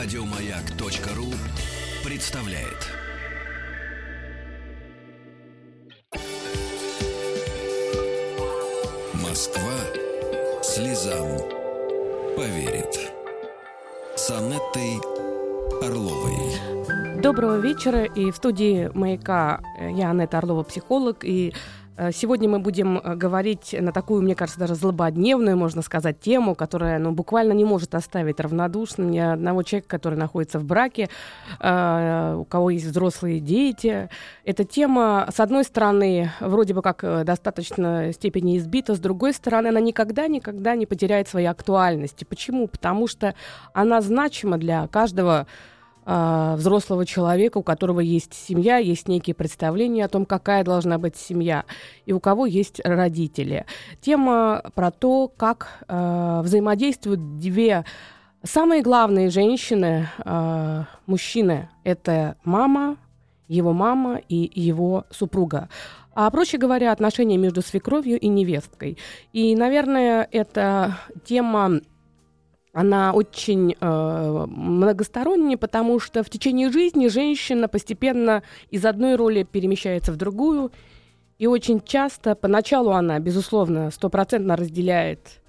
Радиомаяк.ру представляет. Москва слезам поверит. С Анеттой Орловой. Доброго вечера. И в студии «Маяка» я, Анетта Орлова, психолог. И сегодня мы будем э, говорить на такую, мне кажется, даже злободневную, можно сказать, тему, которая ну, буквально не может оставить равнодушным ни одного человека, который находится в браке, э, у кого есть взрослые дети. Эта тема, с одной стороны, вроде бы как э, достаточно степени избита, с другой стороны, она никогда-никогда не потеряет своей актуальности. Почему? Потому что она значима для каждого э, взрослого человека, у которого есть семья, есть некие представления о том, какая должна быть семья, и у кого есть родители. Тема про то, как э, взаимодействуют две самые главные женщины, э, мужчины. Это мама, его мама и его супруга. А проще говоря, отношения между свекровью и невесткой. И, наверное, эта тема она очень э, многосторонняя, потому что в течение жизни женщина постепенно из одной роли перемещается в другую, и очень часто, поначалу она, безусловно, стопроцентно разделяет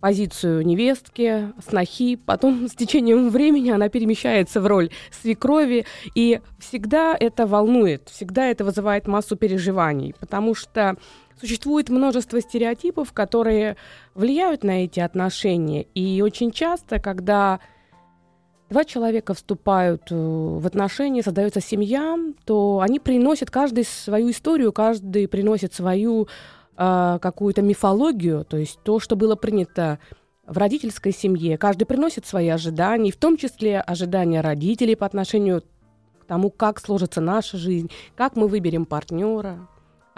позицию невестки, снохи, потом с течением времени она перемещается в роль свекрови, и всегда это волнует, всегда это вызывает массу переживаний, потому что Существует множество стереотипов, которые влияют на эти отношения. И очень часто, когда два человека вступают э, в отношения, создается семья, то они приносят каждый свою историю, каждый приносит свою э, какую-то мифологию, то есть то, что было принято в родительской семье. Каждый приносит свои ожидания, в том числе ожидания родителей по отношению к тому, как сложится наша жизнь, как мы выберем партнера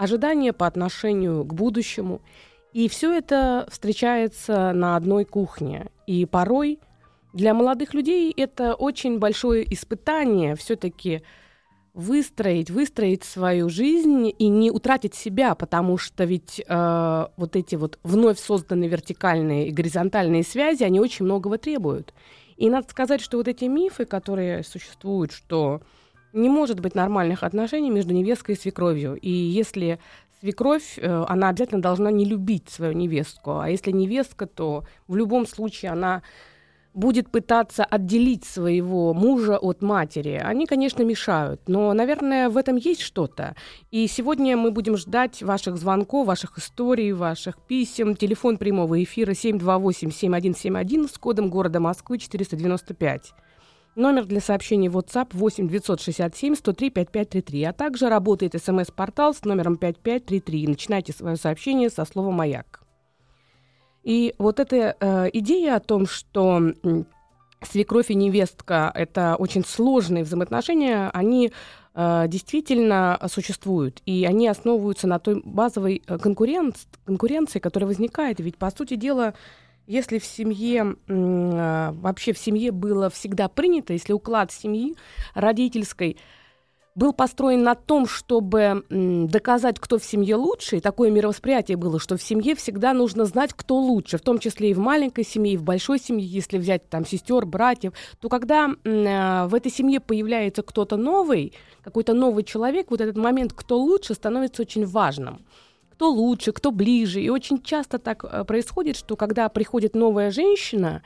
ожидания по отношению к будущему. И все это встречается на одной кухне. И порой для молодых людей это очень большое испытание все-таки выстроить, выстроить свою жизнь и не утратить себя, потому что ведь э, вот эти вот вновь созданные вертикальные и горизонтальные связи, они очень многого требуют. И надо сказать, что вот эти мифы, которые существуют, что не может быть нормальных отношений между невесткой и свекровью. И если свекровь, э, она обязательно должна не любить свою невестку. А если невестка, то в любом случае она будет пытаться отделить своего мужа от матери. Они, конечно, мешают, но, наверное, в этом есть что-то. И сегодня мы будем ждать ваших звонков, ваших историй, ваших писем. Телефон прямого эфира 728-7171 с кодом города Москвы 495. Номер для сообщений WhatsApp 8 967 103 5533, а также работает смс-портал с номером 5533. Начинайте свое сообщение со слова «Маяк». И вот эта э, идея о том, что свекровь и невестка – это очень сложные взаимоотношения, они э, действительно существуют. И они основываются на той базовой э, конкуренции, которая возникает. Ведь, по сути дела, если в семье, а, вообще в семье было всегда принято, если уклад семьи родительской был построен на том, чтобы доказать, кто в семье лучше, и такое мировосприятие было, что в семье всегда нужно знать, кто лучше, в том числе и в маленькой семье, и в большой семье, если взять там сестер, братьев, то когда э, в этой семье появляется кто-то новый, какой-то новый человек, вот этот момент, кто лучше, становится очень важным кто лучше, кто ближе. И очень часто так э, происходит, что когда приходит новая женщина,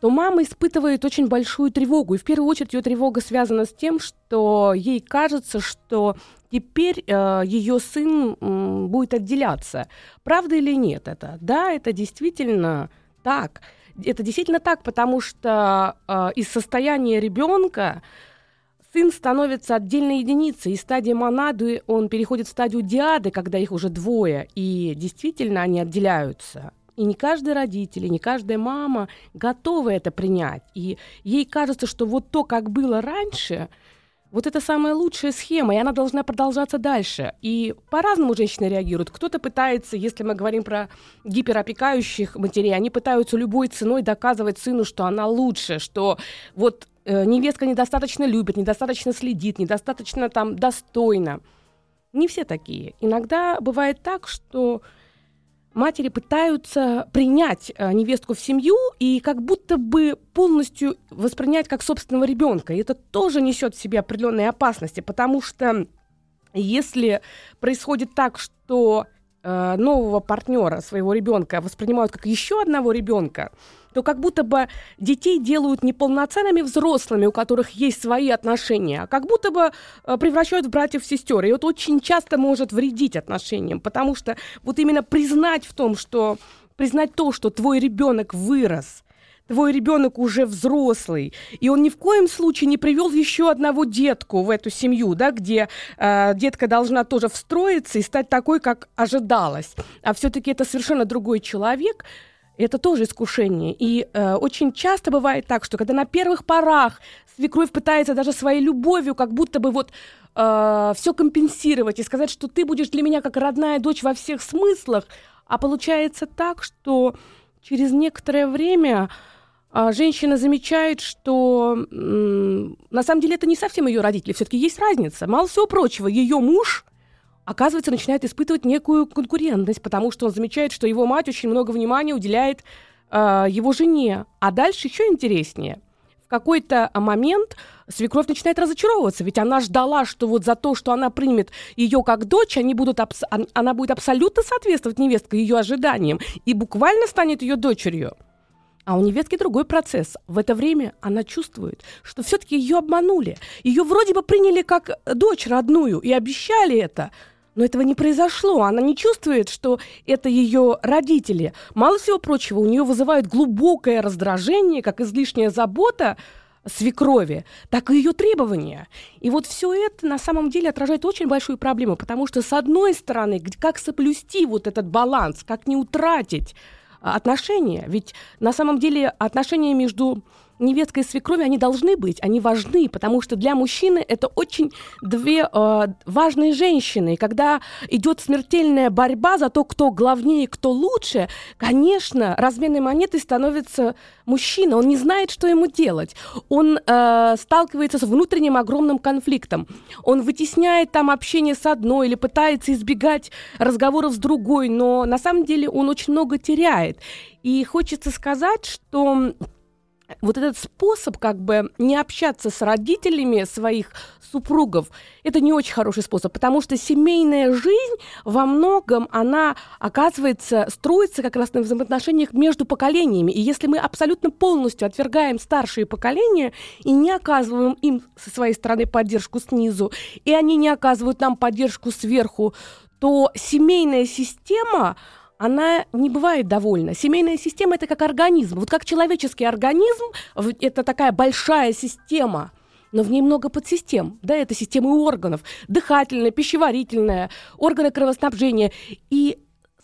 то мама испытывает очень большую тревогу. И в первую очередь ее тревога связана с тем, что ей кажется, что теперь э, ее сын э, будет отделяться. Правда или нет это? Да, это действительно так. Это действительно так, потому что э, из состояния ребенка сын становится отдельной единицей. Из стадии монады он переходит в стадию диады, когда их уже двое, и действительно они отделяются. И не каждый родитель, и не каждая мама готовы это принять. И ей кажется, что вот то, как было раньше, вот это самая лучшая схема, и она должна продолжаться дальше. И по-разному женщины реагируют. Кто-то пытается, если мы говорим про гиперопекающих матерей, они пытаются любой ценой доказывать сыну, что она лучше, что вот э, невестка недостаточно любит, недостаточно следит, недостаточно там достойна. Не все такие. Иногда бывает так, что матери пытаются принять э, невестку в семью и как будто бы полностью воспринять как собственного ребенка. И это тоже несет в себе определенные опасности, потому что если происходит так, что э, нового партнера, своего ребенка воспринимают как еще одного ребенка, то как будто бы детей делают не полноценными взрослыми, у которых есть свои отношения, а как будто бы э, превращают в братьев-сестер. И это очень часто может вредить отношениям, потому что вот именно признать в том, что признать то, что твой ребенок вырос, твой ребенок уже взрослый, и он ни в коем случае не привел еще одного детку в эту семью, да, где э, детка должна тоже встроиться и стать такой, как ожидалось, а все-таки это совершенно другой человек, это тоже искушение. И э, очень часто бывает так, что когда на первых порах свекровь пытается даже своей любовью как будто бы вот э, все компенсировать и сказать, что ты будешь для меня как родная дочь во всех смыслах, а получается так, что через некоторое время э, женщина замечает, что э, на самом деле это не совсем ее родители, все-таки есть разница. Мало всего прочего, ее муж оказывается, начинает испытывать некую конкурентность, потому что он замечает, что его мать очень много внимания уделяет э, его жене. А дальше еще интереснее. В какой-то момент свекровь начинает разочаровываться, ведь она ждала, что вот за то, что она примет ее как дочь, они будут абс- она будет абсолютно соответствовать невестке ее ожиданиям и буквально станет ее дочерью. А у невестки другой процесс. В это время она чувствует, что все-таки ее обманули. Ее вроде бы приняли как дочь родную и обещали это, но этого не произошло. Она не чувствует, что это ее родители. Мало всего прочего, у нее вызывает глубокое раздражение, как излишняя забота свекрови, так и ее требования. И вот все это на самом деле отражает очень большую проблему, потому что, с одной стороны, как соблюсти вот этот баланс, как не утратить а, отношения. Ведь на самом деле отношения между невесткой и свекровью, они должны быть, они важны, потому что для мужчины это очень две э, важные женщины. И когда идет смертельная борьба за то, кто главнее, кто лучше, конечно, разменной монетой становится мужчина. Он не знает, что ему делать. Он э, сталкивается с внутренним огромным конфликтом. Он вытесняет там общение с одной или пытается избегать разговоров с другой, но на самом деле он очень много теряет. И хочется сказать, что вот этот способ как бы не общаться с родителями своих супругов, это не очень хороший способ, потому что семейная жизнь во многом, она, оказывается, строится как раз на взаимоотношениях между поколениями. И если мы абсолютно полностью отвергаем старшие поколения и не оказываем им со своей стороны поддержку снизу, и они не оказывают нам поддержку сверху, то семейная система, она не бывает довольна. Семейная система это как организм. Вот как человеческий организм, это такая большая система, но в ней много подсистем. Да, это системы органов, дыхательная, пищеварительная, органы кровоснабжения. И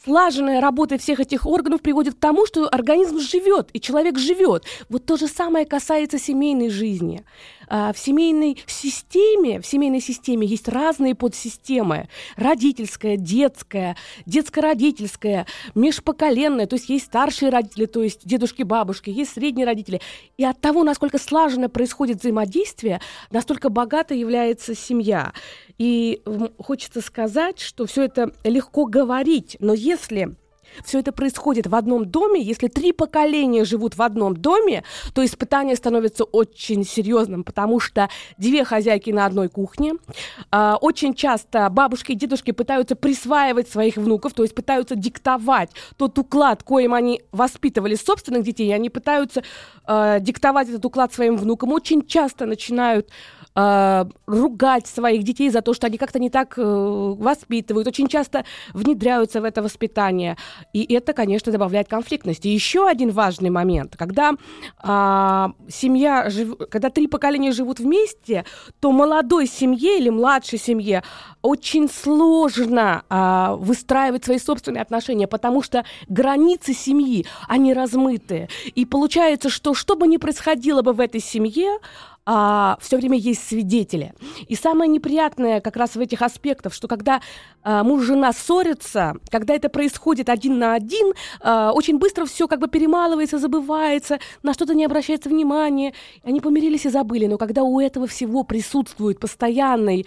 слаженная работа всех этих органов приводит к тому, что организм живет, и человек живет. Вот то же самое касается семейной жизни. А, в семейной системе, в семейной системе есть разные подсистемы. Родительская, детская, детско-родительская, межпоколенная, то есть есть старшие родители, то есть дедушки, бабушки, есть средние родители. И от того, насколько слаженно происходит взаимодействие, настолько богата является семья. И хочется сказать, что все это легко говорить, но если все это происходит в одном доме, если три поколения живут в одном доме, то испытание становится очень серьезным, потому что две хозяйки на одной кухне. Э, очень часто бабушки и дедушки пытаются присваивать своих внуков, то есть пытаются диктовать тот уклад, коим они воспитывали собственных детей, они пытаются э, диктовать этот уклад своим внукам. Очень часто начинают э, ругать своих детей за то, что они как-то не так э, воспитывают, очень часто внедряются в это воспитание. И это, конечно, добавляет конфликтности. Еще один важный момент. Когда э, семья, жив... когда три поколения живут вместе, то молодой семье или младшей семье очень сложно э, выстраивать свои собственные отношения, потому что границы семьи, они размыты. И получается, что что бы ни происходило бы в этой семье, а, все время есть свидетели. И самое неприятное как раз в этих аспектах, что когда а, муж и жена ссорятся, когда это происходит один на один, а, очень быстро все как бы перемалывается, забывается, на что-то не обращается внимания. Они помирились и забыли. Но когда у этого всего присутствует постоянный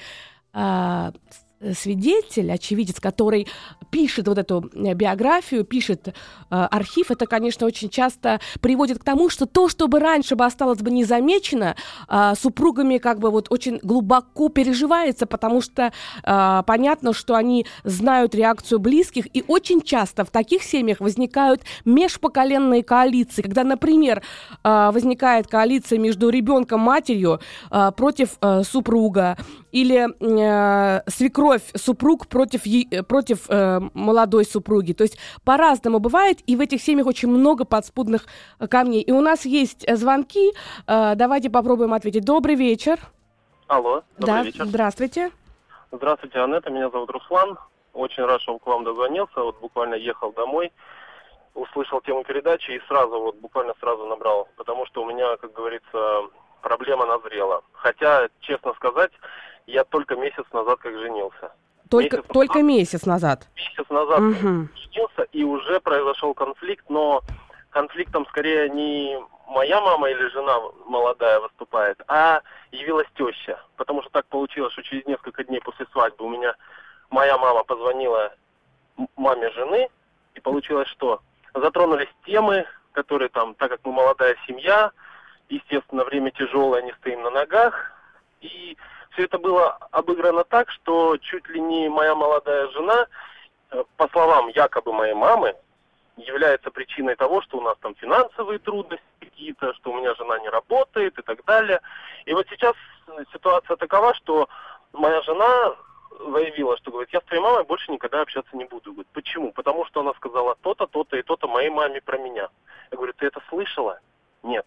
а, свидетель, очевидец, который пишет вот эту э, биографию, пишет э, архив, это, конечно, очень часто приводит к тому, что то, что бы раньше бы осталось бы незамечено, э, супругами как бы вот очень глубоко переживается, потому что э, понятно, что они знают реакцию близких, и очень часто в таких семьях возникают межпоколенные коалиции, когда, например, э, возникает коалиция между ребенком, матерью э, против э, супруга, или э, свекровь, супруг против, против э, молодой супруги. То есть по-разному бывает, и в этих семьях очень много подспудных камней. И у нас есть звонки, э, давайте попробуем ответить. Добрый вечер. Алло, добрый да, вечер. Здравствуйте. Здравствуйте, Анетта, меня зовут Руслан. Очень рад, что к вам дозвонился. Вот буквально ехал домой, услышал тему передачи и сразу, вот буквально сразу набрал. Потому что у меня, как говорится, проблема назрела. Хотя, честно сказать, я только месяц назад как женился. Только месяц только назад, месяц назад? Месяц назад угу. женился, и уже произошел конфликт, но конфликтом скорее не моя мама или жена молодая выступает, а явилась теща. Потому что так получилось, что через несколько дней после свадьбы у меня моя мама позвонила маме жены, и получилось, что затронулись темы, которые там, так как мы молодая семья, естественно, время тяжелое, не стоим на ногах, и все это было обыграно так, что чуть ли не моя молодая жена, э, по словам якобы моей мамы, является причиной того, что у нас там финансовые трудности какие-то, что у меня жена не работает и так далее. И вот сейчас ситуация такова, что моя жена заявила, что говорит, я с твоей мамой больше никогда общаться не буду. Говорит, почему? Потому что она сказала то-то, то-то и то-то моей маме про меня. Я говорю, ты это слышала? Нет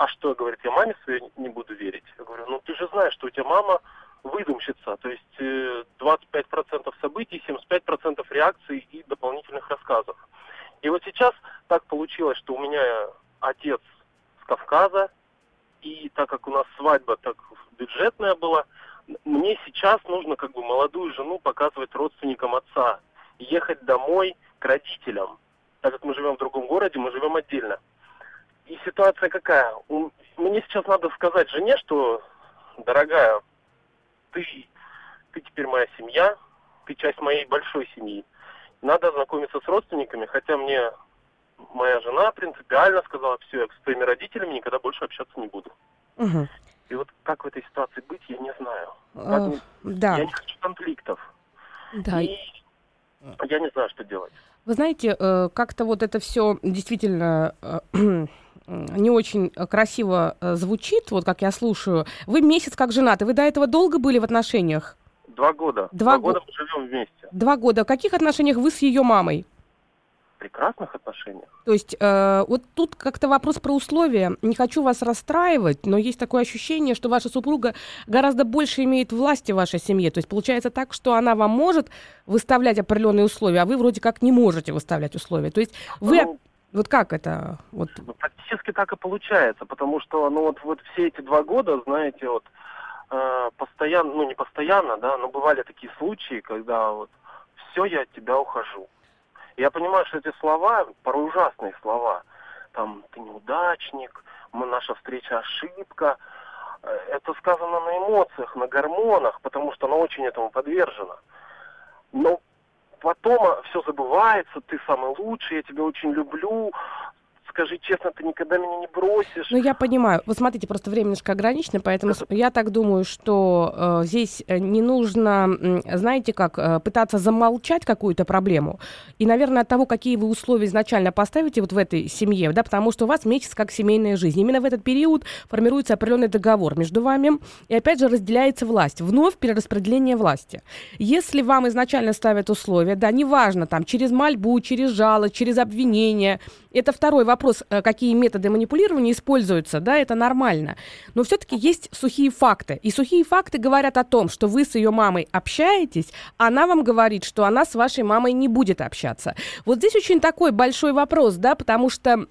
а что, говорит, я маме своей не буду верить? Я говорю, ну ты же знаешь, что у тебя мама выдумщица, то есть 25% э, событий, 75% реакций и дополнительных рассказов. И вот сейчас так получилось, что у меня отец с Кавказа, и так как у нас свадьба так бюджетная была, мне сейчас нужно как бы молодую жену показывать родственникам отца, ехать домой к родителям. Так как мы живем в другом городе, мы живем отдельно. И ситуация какая? Мне сейчас надо сказать жене, что, дорогая, ты, ты теперь моя семья, ты часть моей большой семьи. Надо знакомиться с родственниками, хотя мне моя жена принципиально сказала, все, я с твоими родителями никогда больше общаться не буду. Угу. И вот как в этой ситуации быть, я не знаю. Uh, да. Я не хочу конфликтов. Да. И я не знаю, что делать. Вы знаете, э, как-то вот это все действительно э, не очень красиво э, звучит, вот как я слушаю. Вы месяц как женаты, вы до этого долго были в отношениях? Два года. Два, Два года мы живем вместе. Два года. В каких отношениях вы с ее мамой? Прекрасных отношениях. То есть э, вот тут как-то вопрос про условия. Не хочу вас расстраивать, но есть такое ощущение, что ваша супруга гораздо больше имеет власти в вашей семье. То есть получается так, что она вам может выставлять определенные условия, а вы вроде как не можете выставлять условия. То есть вы ну, вот как это? Вот... Ну, практически так и получается, потому что, ну вот, вот все эти два года, знаете, вот э, постоянно, ну не постоянно, да, но бывали такие случаи, когда вот все, я от тебя ухожу. Я понимаю, что эти слова, порой ужасные слова, там, ты неудачник, мы, наша встреча ошибка, э, это сказано на эмоциях, на гормонах, потому что она очень этому подвержена. Но потом а, все забывается, ты самый лучший, я тебя очень люблю, скажи честно, ты никогда меня не бросишь. Ну, я понимаю. Вот смотрите, просто время немножко ограничено, поэтому Это... я так думаю, что э, здесь э, не нужно, знаете как, э, пытаться замолчать какую-то проблему. И, наверное, от того, какие вы условия изначально поставите вот в этой семье, да, потому что у вас месяц как семейная жизнь. Именно в этот период формируется определенный договор между вами, и опять же разделяется власть. Вновь перераспределение власти. Если вам изначально ставят условия, да, неважно, там, через мольбу, через жалость, через обвинение, это второй вопрос, э, какие методы манипулирования используются, да, это нормально. Но все-таки есть сухие факты. И сухие факты говорят о том, что вы с ее мамой общаетесь, она вам говорит, что она с вашей мамой не будет общаться. Вот здесь очень такой большой вопрос, да, потому что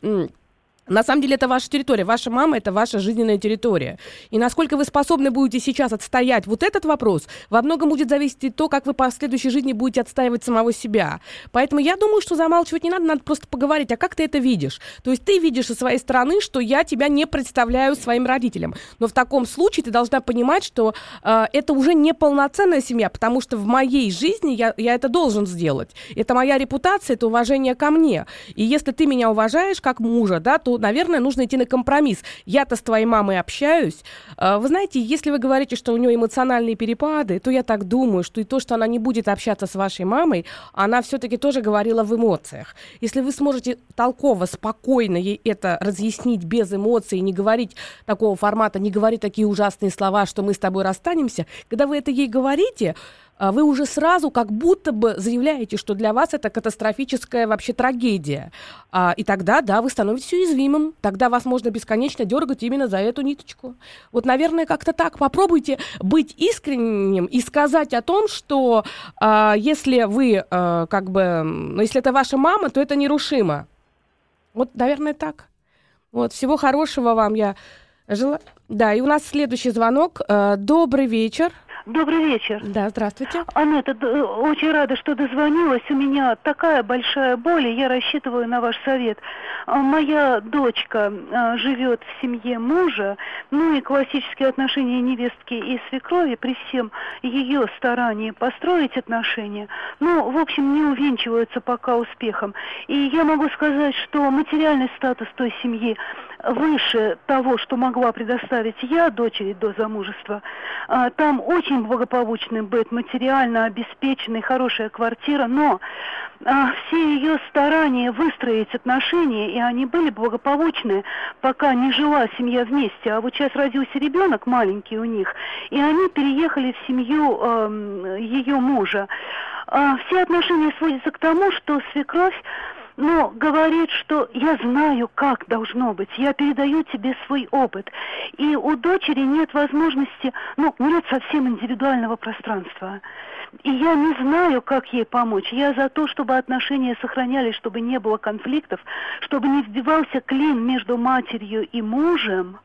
На самом деле это ваша территория. Ваша мама это ваша жизненная территория. И насколько вы способны будете сейчас отстоять вот этот вопрос, во многом будет зависеть и то, как вы по следующей жизни будете отстаивать самого себя. Поэтому я думаю, что замалчивать не надо, надо просто поговорить, а как ты это видишь? То есть ты видишь со своей стороны, что я тебя не представляю своим родителям. Но в таком случае ты должна понимать, что э, это уже не полноценная семья, потому что в моей жизни я, я это должен сделать. Это моя репутация, это уважение ко мне. И если ты меня уважаешь как мужа, да, то наверное, нужно идти на компромисс. Я-то с твоей мамой общаюсь. А, вы знаете, если вы говорите, что у нее эмоциональные перепады, то я так думаю, что и то, что она не будет общаться с вашей мамой, она все-таки тоже говорила в эмоциях. Если вы сможете толково, спокойно ей это разъяснить без эмоций, не говорить такого формата, не говорить такие ужасные слова, что мы с тобой расстанемся, когда вы это ей говорите, вы уже сразу как будто бы заявляете, что для вас это катастрофическая вообще трагедия. А, и тогда, да, вы становитесь уязвимым. Тогда вас можно бесконечно дергать именно за эту ниточку. Вот, наверное, как-то так. Попробуйте быть искренним и сказать о том, что а, если вы, а, как бы, ну, если это ваша мама, то это нерушимо. Вот, наверное, так. Вот, всего хорошего вам я желаю. Да, и у нас следующий звонок. А, добрый вечер. Добрый вечер. Да, здравствуйте. Анетта, очень рада, что дозвонилась. У меня такая большая боль, и я рассчитываю на ваш совет. А, моя дочка а, живет в семье мужа, ну и классические отношения невестки и свекрови при всем ее старании построить отношения, ну, в общем, не увенчиваются пока успехом. И я могу сказать, что материальный статус той семьи выше того, что могла предоставить я дочери до замужества. А, там очень благополучный быт, материально обеспеченный, хорошая квартира, но а, все ее старания выстроить отношения, и они были благополучные, пока не жила семья вместе. А вот сейчас родился ребенок маленький у них, и они переехали в семью э, ее мужа. А, все отношения сводятся к тому, что свекровь но говорит, что я знаю, как должно быть, я передаю тебе свой опыт. И у дочери нет возможности, ну, нет совсем индивидуального пространства. И я не знаю, как ей помочь. Я за то, чтобы отношения сохранялись, чтобы не было конфликтов, чтобы не вбивался клин между матерью и мужем.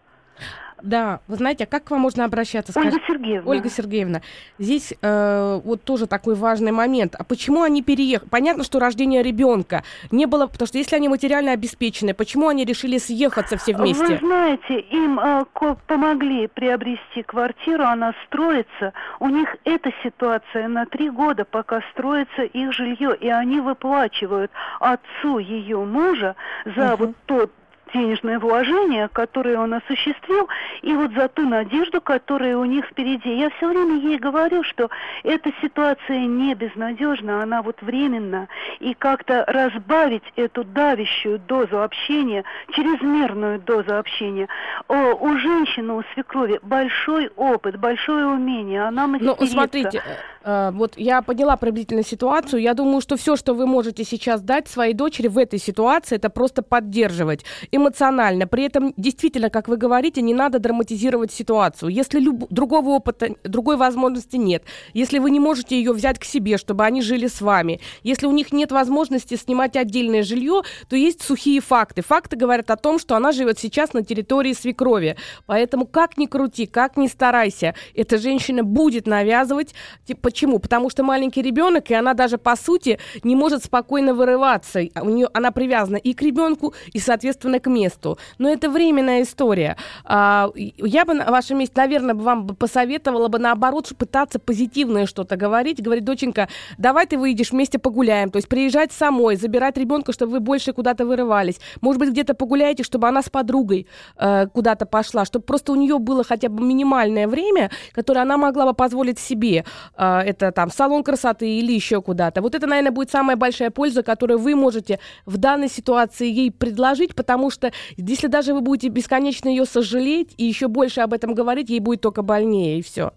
Да, вы знаете, а как к вам можно обращаться? Ольга Скажите, Сергеевна. Ольга Сергеевна, здесь э, вот тоже такой важный момент. А почему они переехали? Понятно, что рождение ребенка не было, потому что если они материально обеспечены, почему они решили съехаться все вместе? Вы знаете, им э, помогли приобрести квартиру, она строится. У них эта ситуация на три года, пока строится их жилье, и они выплачивают отцу ее мужа за uh-huh. вот тот денежное вложение, которое он осуществил, и вот за ту надежду, которая у них впереди. Я все время ей говорю, что эта ситуация не безнадежна, она вот временна, и как-то разбавить эту давящую дозу общения, чрезмерную дозу общения. О, у женщины, у свекрови большой опыт, большое умение, она мастерица. Ну, смотрите, э, вот я поняла приблизительно ситуацию, я думаю, что все, что вы можете сейчас дать своей дочери в этой ситуации, это просто поддерживать. Эмоционально. При этом, действительно, как вы говорите, не надо драматизировать ситуацию. Если люб... другого опыта, другой возможности нет, если вы не можете ее взять к себе, чтобы они жили с вами, если у них нет возможности снимать отдельное жилье, то есть сухие факты. Факты говорят о том, что она живет сейчас на территории свекрови. Поэтому как ни крути, как ни старайся, эта женщина будет навязывать. Почему? Потому что маленький ребенок, и она даже по сути не может спокойно вырываться. У нее, она привязана и к ребенку, и, соответственно, к месту. Но это временная история. А, я бы на вашем месте, наверное, вам посоветовала бы наоборот пытаться позитивное что-то говорить. Говорить, доченька, давай ты выйдешь, вместе погуляем. То есть приезжать самой, забирать ребенка, чтобы вы больше куда-то вырывались. Может быть, где-то погуляете, чтобы она с подругой э, куда-то пошла, чтобы просто у нее было хотя бы минимальное время, которое она могла бы позволить себе. Э, это там салон красоты или еще куда-то. Вот это, наверное, будет самая большая польза, которую вы можете в данной ситуации ей предложить, потому что если даже вы будете бесконечно ее сожалеть и еще больше об этом говорить, ей будет только больнее, и все.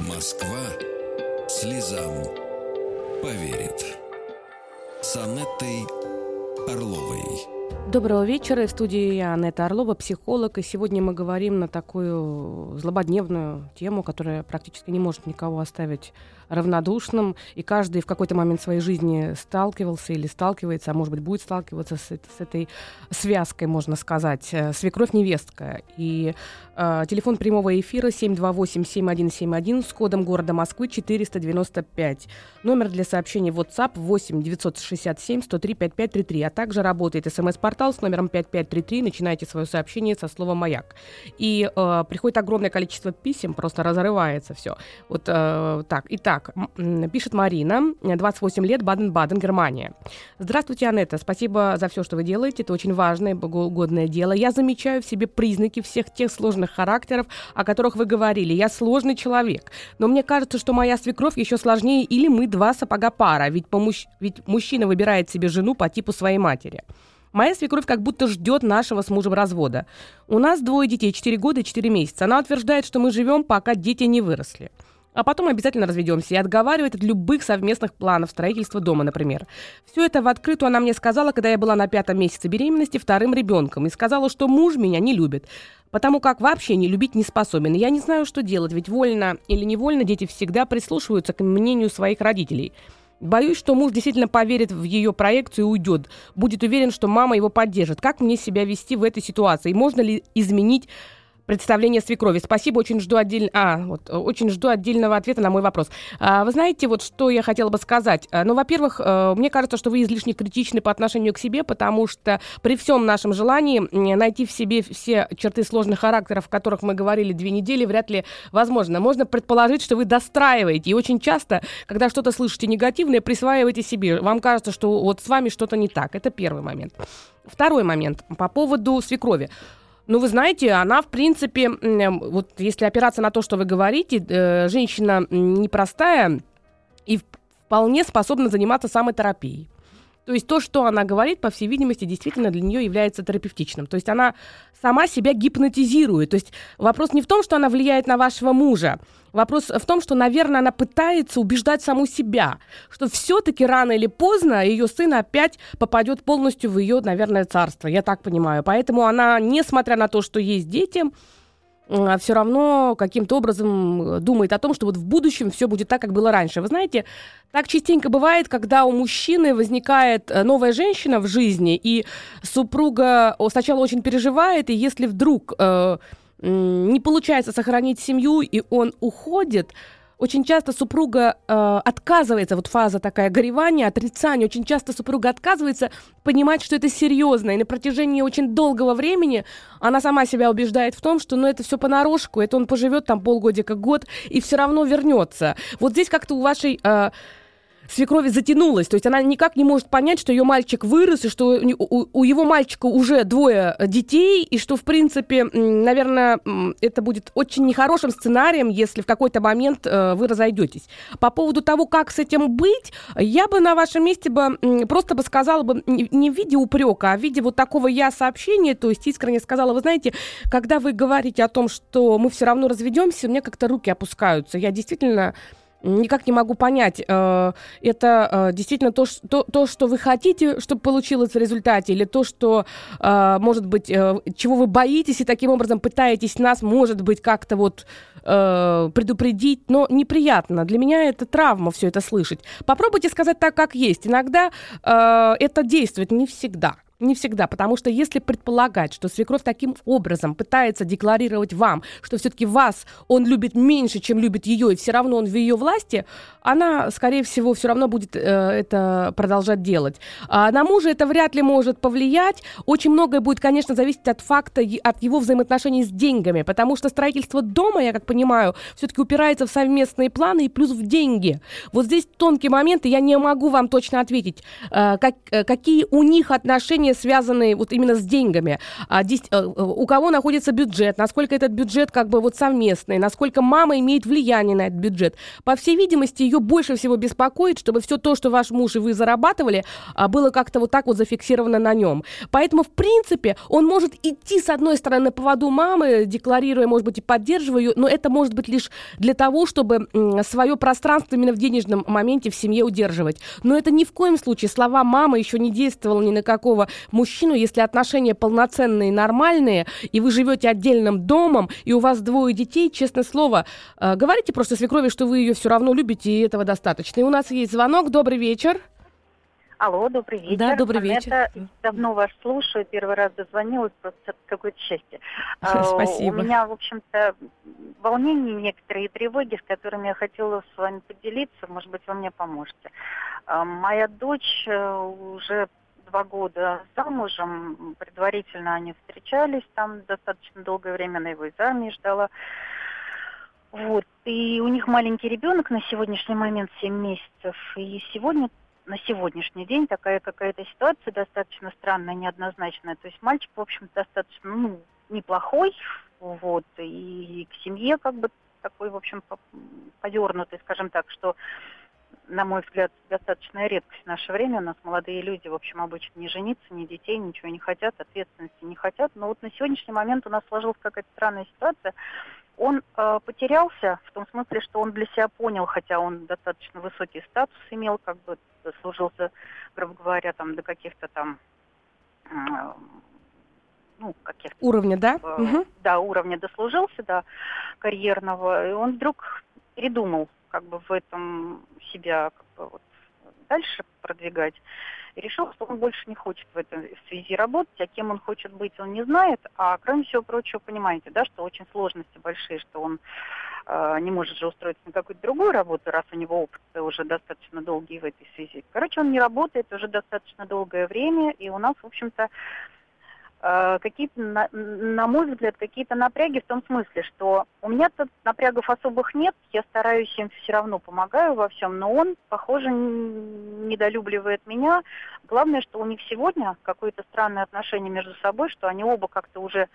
Москва слезам поверит. С Анеттой Орловой. Доброго вечера. В студии я, Анетта Орлова, психолог. И сегодня мы говорим на такую злободневную тему, которая практически не может никого оставить равнодушным, и каждый в какой-то момент своей жизни сталкивался или сталкивается, а может быть будет сталкиваться с, с этой связкой, можно сказать, э, свекровь-невестка. И э, телефон прямого эфира 728-7171 с кодом города Москвы 495. Номер для сообщений WhatsApp 8 967 103 5533, а также работает смс-портал с номером 5533. Начинайте свое сообщение со слова «Маяк». И э, приходит огромное количество писем, просто разрывается все. Вот э, так, итак, пишет Марина, 28 лет, Баден-Баден, Германия. Здравствуйте, Анетта, спасибо за все, что вы делаете, это очень важное, богоугодное дело. Я замечаю в себе признаки всех тех сложных характеров, о которых вы говорили. Я сложный человек, но мне кажется, что моя свекровь еще сложнее, или мы два сапога пара, ведь, по муж... ведь мужчина выбирает себе жену по типу своей матери. Моя свекровь как будто ждет нашего с мужем развода. У нас двое детей, 4 года и 4 месяца. Она утверждает, что мы живем, пока дети не выросли. А потом обязательно разведемся и отговаривает от любых совместных планов строительства дома, например. Все это в открытую она мне сказала, когда я была на пятом месяце беременности вторым ребенком, и сказала, что муж меня не любит, потому как вообще не любить не способен. Я не знаю, что делать, ведь вольно или невольно дети всегда прислушиваются к мнению своих родителей – Боюсь, что муж действительно поверит в ее проекцию и уйдет. Будет уверен, что мама его поддержит. Как мне себя вести в этой ситуации? Можно ли изменить представление свекрови. Спасибо, очень жду, отдель... а, вот, очень жду отдельного ответа на мой вопрос. А, вы знаете, вот что я хотела бы сказать? А, ну, во-первых, а, мне кажется, что вы излишне критичны по отношению к себе, потому что при всем нашем желании найти в себе все черты сложных характеров, о которых мы говорили две недели, вряд ли возможно. Можно предположить, что вы достраиваете. И очень часто, когда что-то слышите негативное, присваиваете себе. Вам кажется, что вот с вами что-то не так. Это первый момент. Второй момент по поводу свекрови. Ну, вы знаете, она, в принципе, вот если опираться на то, что вы говорите, э, женщина непростая и вполне способна заниматься самотерапией. То есть то, что она говорит, по всей видимости, действительно для нее является терапевтичным. То есть она сама себя гипнотизирует. То есть вопрос не в том, что она влияет на вашего мужа. Вопрос в том, что, наверное, она пытается убеждать саму себя, что все-таки рано или поздно ее сын опять попадет полностью в ее, наверное, царство. Я так понимаю. Поэтому она, несмотря на то, что есть дети, а все равно каким-то образом э, думает о том, что вот в будущем все будет так, как было раньше. Вы знаете, так частенько бывает, когда у мужчины возникает э, новая женщина в жизни, и супруга сначала очень переживает, и если вдруг э, не получается сохранить семью, и он уходит, очень часто супруга э, отказывается, вот фаза такая горевания, отрицания, очень часто супруга отказывается понимать, что это серьезно, и на протяжении очень долгого времени она сама себя убеждает в том, что ну это все понарошку, это он поживет там полгодика, год, и все равно вернется. Вот здесь как-то у вашей... Э, свекрови затянулась. То есть она никак не может понять, что ее мальчик вырос, и что у, у его мальчика уже двое детей, и что, в принципе, наверное, это будет очень нехорошим сценарием, если в какой-то момент э, вы разойдетесь. По поводу того, как с этим быть, я бы на вашем месте бы просто бы сказала бы не в виде упрека, а в виде вот такого я сообщения, то есть искренне сказала, вы знаете, когда вы говорите о том, что мы все равно разведемся, у меня как-то руки опускаются. Я действительно никак не могу понять, э, это э, действительно то, что, то, что вы хотите, чтобы получилось в результате, или то, что, э, может быть, чего вы боитесь и таким образом пытаетесь нас, может быть, как-то вот предупредить, но неприятно. Для меня это травма все это слышать. Попробуйте сказать так, как есть. Иногда это действует, не всегда. Не всегда, потому что если предполагать, что свекровь таким образом пытается декларировать вам, что все-таки вас он любит меньше, чем любит ее, и все равно он в ее власти, она, скорее всего, все равно будет э, это продолжать делать. А на мужа это вряд ли может повлиять. Очень многое будет, конечно, зависеть от факта, от его взаимоотношений с деньгами, потому что строительство дома, я как понимаю, все-таки упирается в совместные планы и плюс в деньги. Вот здесь тонкий момент, и я не могу вам точно ответить, э, как, э, какие у них отношения решения, связанные вот именно с деньгами. А, здесь, э, у кого находится бюджет, насколько этот бюджет как бы вот совместный, насколько мама имеет влияние на этот бюджет. По всей видимости, ее больше всего беспокоит, чтобы все то, что ваш муж и вы зарабатывали, а, было как-то вот так вот зафиксировано на нем. Поэтому, в принципе, он может идти, с одной стороны, на поводу мамы, декларируя, может быть, и поддерживая ее, но это может быть лишь для того, чтобы свое пространство именно в денежном моменте в семье удерживать. Но это ни в коем случае слова мамы еще не действовало ни на какого мужчину, если отношения полноценные, нормальные, и вы живете отдельным домом, и у вас двое детей, честное слово, э, говорите просто свекрови, что вы ее все равно любите, и этого достаточно. И у нас есть звонок. Добрый вечер. Алло, добрый вечер. Да, добрый вечер. Анетта, давно вас слушаю, первый раз дозвонилась, просто какое-то счастье. Спасибо. У меня, в общем-то, волнения некоторые тревоги, с которыми я хотела с вами поделиться, может быть, вы мне поможете. А, моя дочь э, уже два года замужем, предварительно они встречались, там достаточно долгое время на его и замуж ждала. Вот, и у них маленький ребенок на сегодняшний момент 7 месяцев, и сегодня на сегодняшний день такая какая-то ситуация достаточно странная, неоднозначная. То есть мальчик, в общем, достаточно ну, неплохой, вот, и к семье как бы такой, в общем, повернутый, скажем так, что, на мой взгляд, достаточная редкость в наше время. У нас молодые люди, в общем, обычно не жениться, ни детей, ничего не хотят, ответственности не хотят. Но вот на сегодняшний момент у нас сложилась какая-то странная ситуация он э, потерялся в том смысле, что он для себя понял, хотя он достаточно высокий статус имел, как бы служился, грубо говоря, там до каких-то там э, ну, каких-то... Уровня, да? Э, угу. Да, уровня дослужился, да, карьерного. И он вдруг передумал как бы в этом себя как бы вот дальше продвигать решил, что он больше не хочет в этой связи работать, а кем он хочет быть, он не знает. А кроме всего прочего, понимаете, да, что очень сложности большие, что он э, не может же устроиться на какую-то другую работу, раз у него опыт уже достаточно долгий в этой связи. Короче, он не работает уже достаточно долгое время, и у нас, в общем-то, Э, какие-то, на, на мой взгляд, какие-то напряги в том смысле, что у меня тут напрягов особых нет, я стараюсь им все равно помогаю во всем, но он, похоже, недолюбливает меня. Главное, что у них сегодня какое-то странное отношение между собой, что они оба как-то уже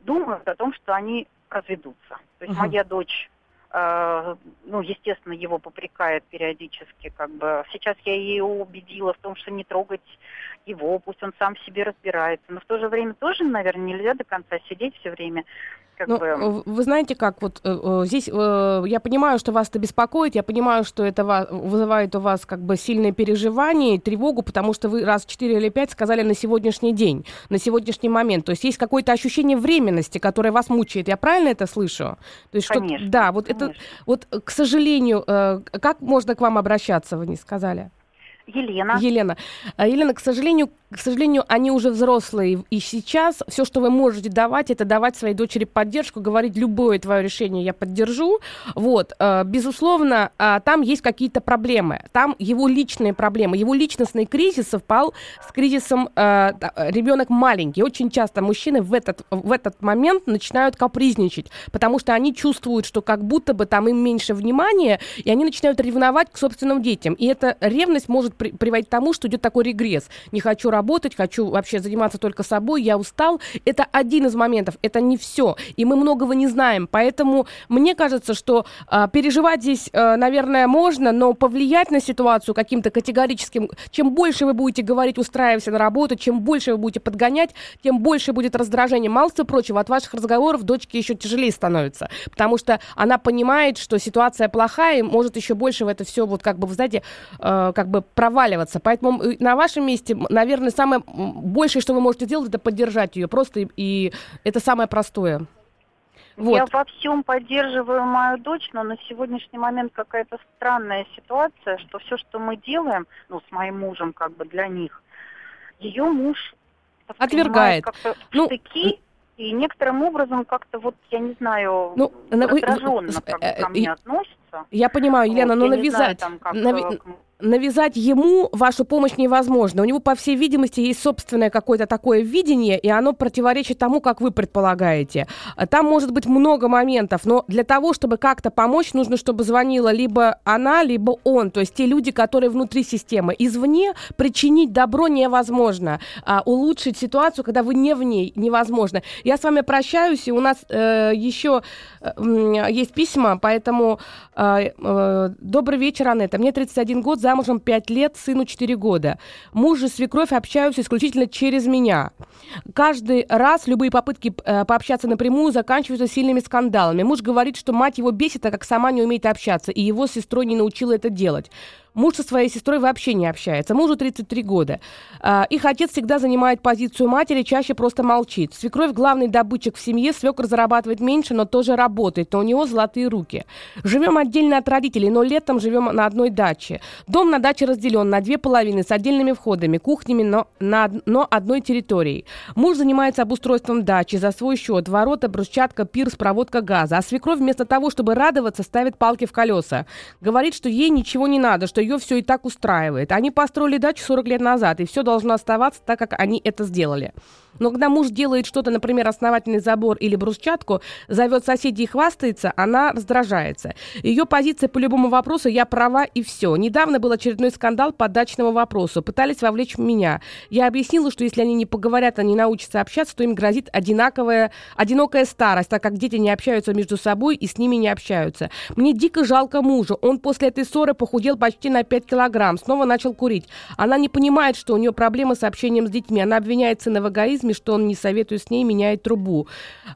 думают о том, что они разведутся. То есть угу. моя дочь э, ну, естественно, его попрекает периодически, как бы. Сейчас я ее убедила в том, что не трогать его, пусть он сам в себе разбирается. Но в то же время тоже, наверное, нельзя до конца сидеть все время как ну, бы... Вы знаете, как вот э, э, здесь э, я понимаю, что вас это беспокоит, я понимаю, что это вас, вызывает у вас как бы сильное переживание и тревогу, потому что вы раз четыре или пять сказали на сегодняшний день, на сегодняшний момент. То есть есть какое-то ощущение временности, которое вас мучает. Я правильно это слышу? То есть, конечно, что, да, вот конечно. это, вот, к сожалению, э, как можно к вам обращаться, вы не сказали? Елена. Елена. А, Елена, к сожалению, к сожалению, они уже взрослые, и сейчас все, что вы можете давать, это давать своей дочери поддержку, говорить любое твое решение я поддержу. Вот, э, безусловно, э, там есть какие-то проблемы, там его личные проблемы, его личностный кризис совпал с кризисом э, ребенок маленький. Очень часто мужчины в этот, в этот момент начинают капризничать, потому что они чувствуют, что как будто бы там им меньше внимания, и они начинают ревновать к собственным детям. И эта ревность может при, приводить к тому, что идет такой регресс. Не хочу работать, хочу вообще заниматься только собой, я устал. Это один из моментов, это не все. И мы многого не знаем. Поэтому мне кажется, что э, переживать здесь, э, наверное, можно, но повлиять на ситуацию каким-то категорическим... Чем больше вы будете говорить, устраивайся на работу, чем больше вы будете подгонять, тем больше будет раздражение. Мало всего прочего, от ваших разговоров дочке еще тяжелее становится. Потому что она понимает, что ситуация плохая, и может еще больше в это все, вот как бы, вы знаете, э, как бы проваливаться. Поэтому э, на вашем месте, наверное, самое большее, что вы можете сделать, это поддержать ее просто, и, и это самое простое. Вот. Я во всем поддерживаю мою дочь, но на сегодняшний момент какая-то странная ситуация, что все, что мы делаем, ну, с моим мужем, как бы для них, ее муж отвергает. Ну, штыки, и некоторым образом как-то вот, я не знаю, ну, раздраженно как бы, ко мне относится. Я понимаю, Елена, вот, но навязать, знаю, там, нави навязать ему вашу помощь невозможно. У него, по всей видимости, есть собственное какое-то такое видение, и оно противоречит тому, как вы предполагаете. Там может быть много моментов, но для того, чтобы как-то помочь, нужно, чтобы звонила либо она, либо он, то есть те люди, которые внутри системы. Извне причинить добро невозможно, а улучшить ситуацию, когда вы не в ней, невозможно. Я с вами прощаюсь, и у нас э, еще э, есть письма, поэтому э, добрый вечер, Анетта. Мне 31 год, замужем 5 лет, сыну 4 года. Муж и свекровь общаются исключительно через меня. Каждый раз любые попытки э, пообщаться напрямую заканчиваются сильными скандалами. Муж говорит, что мать его бесит, так как сама не умеет общаться, и его с сестрой не научила это делать. Муж со своей сестрой вообще не общается. Мужу 33 года. А, их отец всегда занимает позицию матери, чаще просто молчит. Свекровь главный добытчик в семье, свекр зарабатывает меньше, но тоже работает, но у него золотые руки. Живем отдельно от родителей, но летом живем на одной даче. Дом на даче разделен на две половины с отдельными входами, кухнями, но на но одной территорией. Муж занимается обустройством дачи за свой счет. Ворота, брусчатка, пирс, проводка газа. А свекровь вместо того, чтобы радоваться, ставит палки в колеса. Говорит, что ей ничего не надо, что ее все и так устраивает. Они построили дачу 40 лет назад, и все должно оставаться так, как они это сделали. Но когда муж делает что-то, например, основательный забор или брусчатку, зовет соседей и хвастается, она раздражается. Ее позиция по любому вопросу «я права» и все. Недавно был очередной скандал по дачному вопросу. Пытались вовлечь меня. Я объяснила, что если они не поговорят, они научатся общаться, то им грозит одинаковая, одинокая старость, так как дети не общаются между собой и с ними не общаются. Мне дико жалко мужа. Он после этой ссоры похудел почти на 5 килограмм, снова начал курить. Она не понимает, что у нее проблемы с общением с детьми. Она обвиняет сына в эгоизме, письме, что он не советует с ней менять трубу.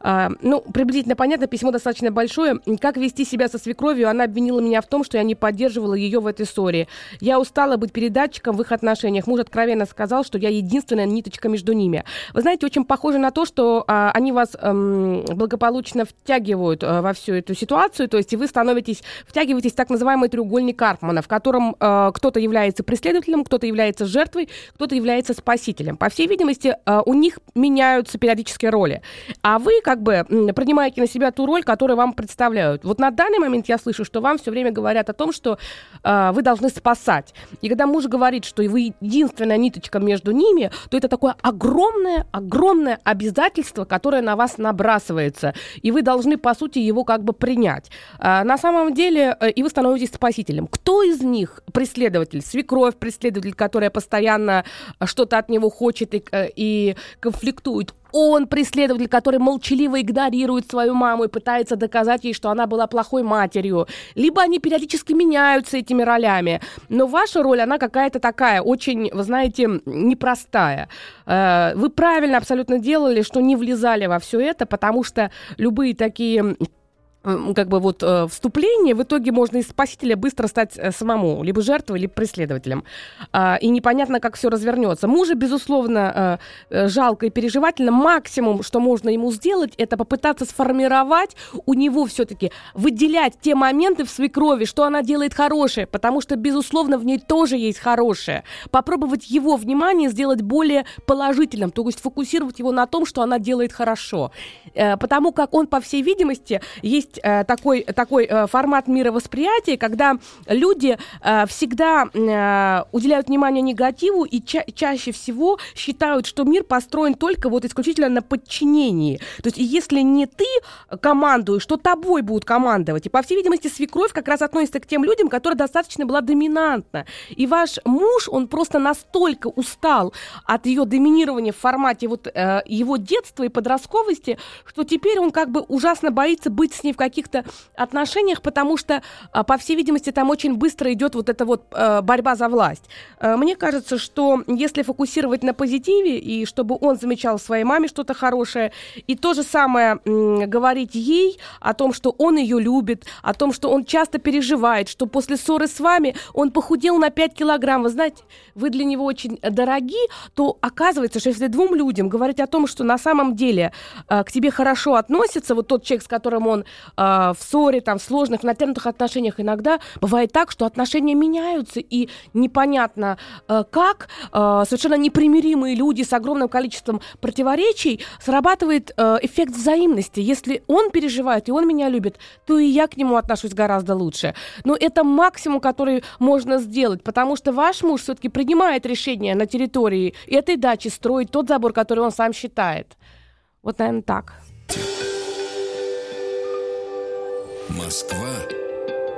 А, ну, приблизительно понятно, письмо достаточно большое. Как вести себя со свекровью? Она обвинила меня в том, что я не поддерживала ее в этой ссоре. Я устала быть передатчиком в их отношениях. Муж откровенно сказал, что я единственная ниточка между ними. Вы знаете, очень похоже на то, что а, они вас эм, благополучно втягивают э, во всю эту ситуацию, то есть вы становитесь, втягиваетесь в так называемый треугольник Карпмана, в котором э, кто-то является преследователем, кто-то является жертвой, кто-то является спасителем. По всей видимости, э, у них меняются периодически роли. А вы как бы принимаете на себя ту роль, которую вам представляют. Вот на данный момент я слышу, что вам все время говорят о том, что э, вы должны спасать. И когда муж говорит, что вы единственная ниточка между ними, то это такое огромное, огромное обязательство, которое на вас набрасывается. И вы должны, по сути, его как бы принять. А, на самом деле, э, и вы становитесь спасителем. Кто из них преследователь? Свекровь преследователь, которая постоянно что-то от него хочет и, э, и конфликтует. Он преследователь, который молчаливо игнорирует свою маму и пытается доказать ей, что она была плохой матерью. Либо они периодически меняются этими ролями. Но ваша роль, она какая-то такая, очень, вы знаете, непростая. Э, вы правильно абсолютно делали, что не влезали во все это, потому что любые такие как бы вот э, вступление, в итоге можно из спасителя быстро стать э, самому, либо жертвой, либо преследователем. Э, и непонятно, как все развернется. Мужа, безусловно, э, жалко и переживательно. Максимум, что можно ему сделать, это попытаться сформировать у него все-таки, выделять те моменты в свекрови, что она делает хорошее, потому что, безусловно, в ней тоже есть хорошее. Попробовать его внимание сделать более положительным, то есть фокусировать его на том, что она делает хорошо. Потому как он, по всей видимости, есть есть э, такой, такой э, формат мировосприятия, когда люди э, всегда э, уделяют внимание негативу и ча- чаще всего считают, что мир построен только вот исключительно на подчинении. То есть если не ты командуешь, то тобой будут командовать. И, по всей видимости, свекровь как раз относится к тем людям, которая достаточно была доминантна. И ваш муж, он просто настолько устал от ее доминирования в формате вот э, его детства и подростковости, что теперь он как бы ужасно боится быть с ней в каких-то отношениях, потому что, а, по всей видимости, там очень быстро идет вот эта вот э, борьба за власть. Э, мне кажется, что если фокусировать на позитиве, и чтобы он замечал своей маме что-то хорошее, и то же самое говорить ей о том, что он ее любит, о том, что он часто переживает, что после ссоры с вами он похудел на 5 килограмм. Вы знаете, вы для него очень дороги, то оказывается, что если двум людям говорить о том, что на самом деле э, к тебе хорошо относится, вот тот человек, с которым он э, в ссоре, там, в сложных, в натянутых отношениях иногда бывает так, что отношения меняются, и непонятно э, как, э, совершенно непримиримые люди с огромным количеством противоречий, срабатывает э, эффект взаимности. Если он переживает, и он меня любит, то и я к нему отношусь гораздо лучше. Но это максимум, который можно сделать, потому что ваш муж все-таки принимает решение на территории этой дачи строить тот забор, который он сам считает. Вот, наверное, так. Москва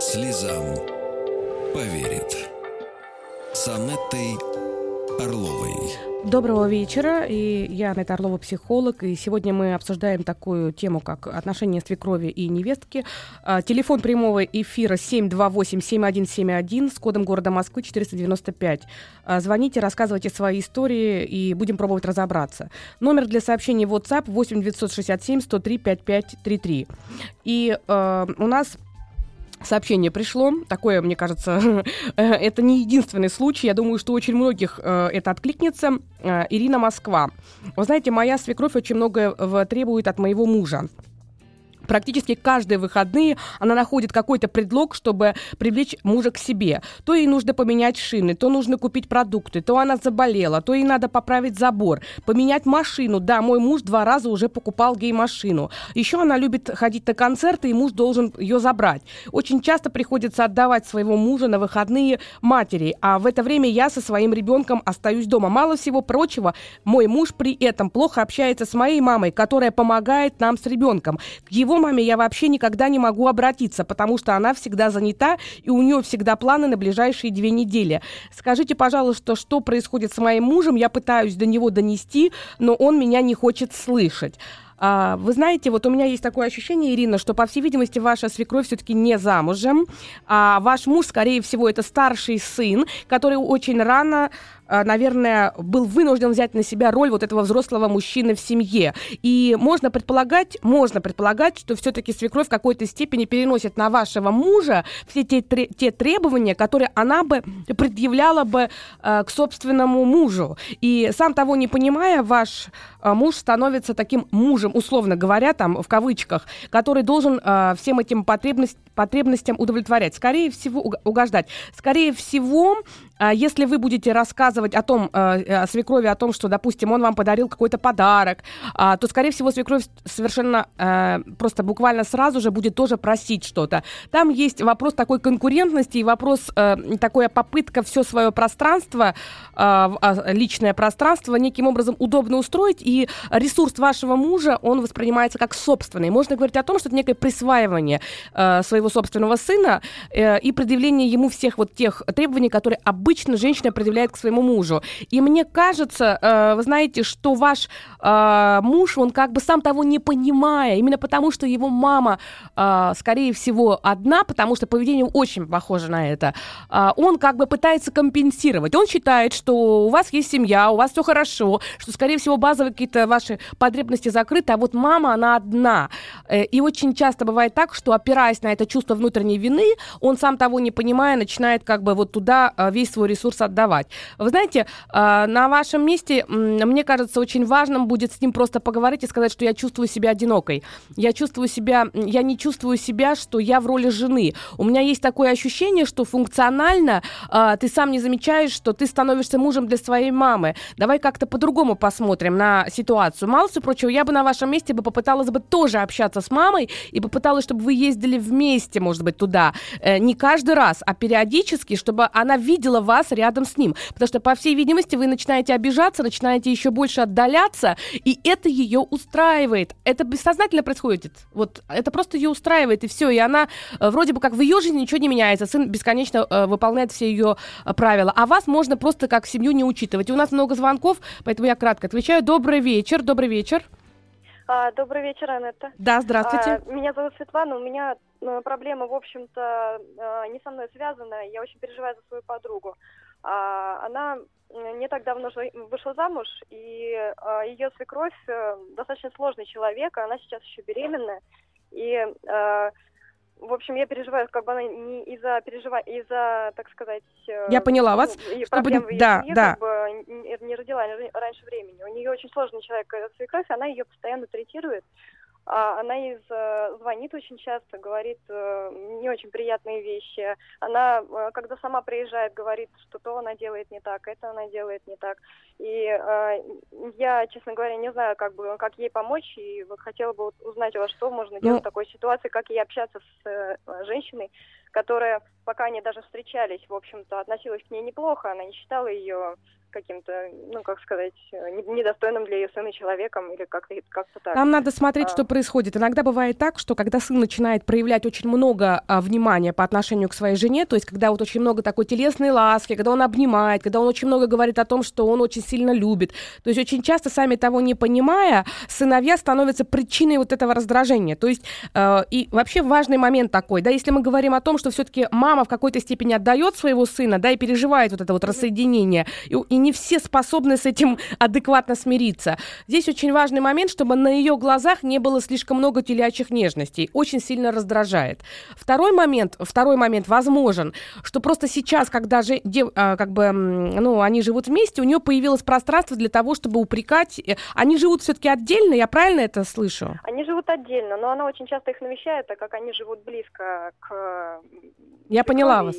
слезам поверит. С Анеттой Орловой. Доброго вечера, и я Анетта Орлова, психолог, и сегодня мы обсуждаем такую тему, как отношения свекрови и невестки. А, телефон прямого эфира 728-7171 с кодом города Москвы 495. А, звоните, рассказывайте свои истории, и будем пробовать разобраться. Номер для сообщений WhatsApp 8 967 103 5533. И э, у нас сообщение пришло. Такое, мне кажется, это не единственный случай. Я думаю, что очень многих э, это откликнется. Э, Ирина Москва. Вы знаете, моя свекровь очень многое требует от моего мужа практически каждые выходные она находит какой-то предлог, чтобы привлечь мужа к себе. То ей нужно поменять шины, то нужно купить продукты, то она заболела, то ей надо поправить забор, поменять машину. Да, мой муж два раза уже покупал ей машину. Еще она любит ходить на концерты, и муж должен ее забрать. Очень часто приходится отдавать своего мужа на выходные матери, а в это время я со своим ребенком остаюсь дома. Мало всего прочего, мой муж при этом плохо общается с моей мамой, которая помогает нам с ребенком. Его его маме я вообще никогда не могу обратиться, потому что она всегда занята, и у нее всегда планы на ближайшие две недели. Скажите, пожалуйста, что происходит с моим мужем? Я пытаюсь до него донести, но он меня не хочет слышать. А, вы знаете, вот у меня есть такое ощущение, Ирина, что, по всей видимости, ваша свекровь все-таки не замужем, а ваш муж, скорее всего, это старший сын, который очень рано наверное, был вынужден взять на себя роль вот этого взрослого мужчины в семье. И можно предполагать, можно предполагать, что все-таки свекровь в какой-то степени переносит на вашего мужа все те, те требования, которые она бы предъявляла бы э, к собственному мужу. И сам того не понимая, ваш э, муж становится таким мужем, условно говоря, там в кавычках, который должен э, всем этим потребность, потребностям удовлетворять. Скорее всего, угождать. Скорее всего, если вы будете рассказывать о том, э, о свекрови, о том, что, допустим, он вам подарил какой-то подарок, а, то, скорее всего, свекровь совершенно э, просто буквально сразу же будет тоже просить что-то. Там есть вопрос такой конкурентности и вопрос э, такой попытка все свое пространство, а, личное пространство неким образом удобно устроить, и ресурс вашего мужа, он воспринимается как собственный. Можно говорить о том, что это некое присваивание своего собственного сына и предъявление ему всех вот тех требований, которые об обычно женщина предъявляет к своему мужу. И мне кажется, э, вы знаете, что ваш э, муж, он как бы сам того не понимая, именно потому что его мама, э, скорее всего, одна, потому что поведение очень похоже на это, э, он как бы пытается компенсировать. Он считает, что у вас есть семья, у вас все хорошо, что, скорее всего, базовые какие-то ваши потребности закрыты, а вот мама, она одна. Э, и очень часто бывает так, что, опираясь на это чувство внутренней вины, он сам того не понимая, начинает как бы вот туда э, весь свой ресурс отдавать. Вы знаете, а, на вашем месте, мне кажется, очень важным будет с ним просто поговорить и сказать, что я чувствую себя одинокой. Я чувствую себя, я не чувствую себя, что я в роли жены. У меня есть такое ощущение, что функционально а, ты сам не замечаешь, что ты становишься мужем для своей мамы. Давай как-то по-другому посмотрим на ситуацию. Мало всего прочего, я бы на вашем месте бы попыталась бы тоже общаться с мамой и попыталась, чтобы вы ездили вместе, может быть, туда. Э, не каждый раз, а периодически, чтобы она видела вас рядом с ним. Потому что, по всей видимости, вы начинаете обижаться, начинаете еще больше отдаляться, и это ее устраивает. Это бессознательно происходит. Вот это просто ее устраивает, и все. И она э, вроде бы как в ее жизни ничего не меняется. Сын бесконечно э, выполняет все ее э, правила. А вас можно просто как семью не учитывать. И у нас много звонков, поэтому я кратко отвечаю. Добрый вечер, добрый вечер. А, добрый вечер, Анетта. Да, здравствуйте. А, меня зовут Светлана. У меня ну, проблема, в общем-то, а, не со мной связана. Я очень переживаю за свою подругу. А, она не так давно вышла замуж, и а, ее свекровь достаточно сложный человек, она сейчас еще беременная. И в общем, я переживаю, как бы она не из-за переживания, из-за, так сказать... Э, я поняла вас. Ну, чтобы... в ее да, семье, да. как бы не родила раньше времени. У нее очень сложный человек э, свекровь, она ее постоянно третирует. А, она из, э, звонит очень часто, говорит э, не очень приятные вещи. Она, э, когда сама приезжает, говорит, что то она делает не так, это она делает не так. И я, честно говоря, не знаю, как бы, как ей помочь, и вот хотела бы узнать у вас, что можно делать ну... в такой ситуации, как ей общаться с женщиной, которая, пока они даже встречались, в общем-то, относилась к ней неплохо, она не считала ее каким-то, ну, как сказать, недостойным для ее сына человеком или как-то как так. Нам надо смотреть, а... что происходит. Иногда бывает так, что когда сын начинает проявлять очень много а, внимания по отношению к своей жене, то есть когда вот очень много такой телесной ласки, когда он обнимает, когда он очень много говорит о том, что он очень сильно любит, то есть очень часто, сами того не понимая, сыновья становятся причиной вот этого раздражения. То есть э, и вообще важный момент такой, да, если мы говорим о том, что все-таки мама в какой-то степени отдает своего сына, да, и переживает вот это вот рассоединение, и, и не все способны с этим адекватно смириться. Здесь очень важный момент, чтобы на ее глазах не было слишком много телячьих нежностей. Очень сильно раздражает. Второй момент, второй момент возможен, что просто сейчас, когда же, дев, а, как бы, ну, они живут вместе, у нее появилось пространство для того, чтобы упрекать. Э, они живут все-таки отдельно, я правильно это слышу? Они живут отдельно, но она очень часто их навещает, так как они живут близко к я поняла вас.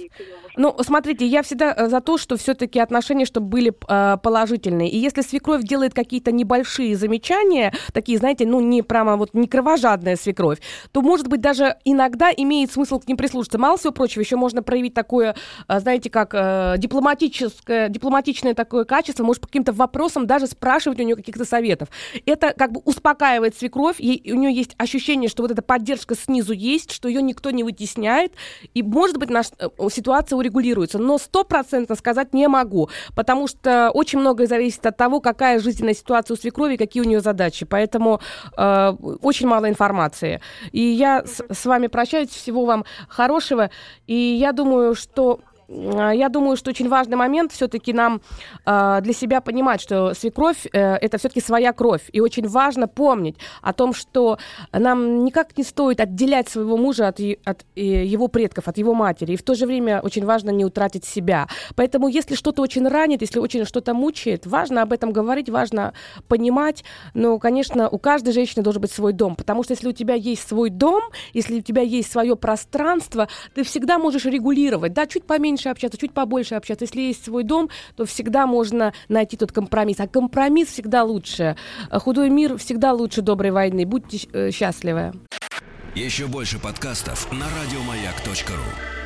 Ну, смотрите, я всегда э, за то, что все-таки отношения, чтобы были э, положительные. И если свекровь делает какие-то небольшие замечания, такие, знаете, ну, не прямо вот не кровожадная свекровь, то, может быть, даже иногда имеет смысл к ним прислушаться. Мало всего прочего, еще можно проявить такое, э, знаете, как э, дипломатическое, дипломатичное такое качество, может, по каким-то вопросам даже спрашивать у нее каких-то советов. Это как бы успокаивает свекровь, ей, у нее есть ощущение, что вот эта поддержка снизу есть, что ее никто не вытесняет, и, может может быть, наша э, ситуация урегулируется, но стопроцентно сказать не могу, потому что очень многое зависит от того, какая жизненная ситуация у свекрови, какие у нее задачи. Поэтому э, очень мало информации. И я с, с вами прощаюсь. Всего вам хорошего. И я думаю, что я думаю, что очень важный момент все-таки нам э, для себя понимать, что свекровь э, это все-таки своя кровь. И очень важно помнить о том, что нам никак не стоит отделять своего мужа от, от э, его предков, от его матери. И в то же время очень важно не утратить себя. Поэтому если что-то очень ранит, если очень что-то мучает, важно об этом говорить, важно понимать. Но, конечно, у каждой женщины должен быть свой дом. Потому что если у тебя есть свой дом, если у тебя есть свое пространство, ты всегда можешь регулировать. Да, чуть поменьше поменьше общаться, чуть побольше общаться. Если есть свой дом, то всегда можно найти тот компромисс. А компромисс всегда лучше. Худой мир всегда лучше доброй войны. Будьте э, счастливы. Еще больше подкастов на радиомаяк.ру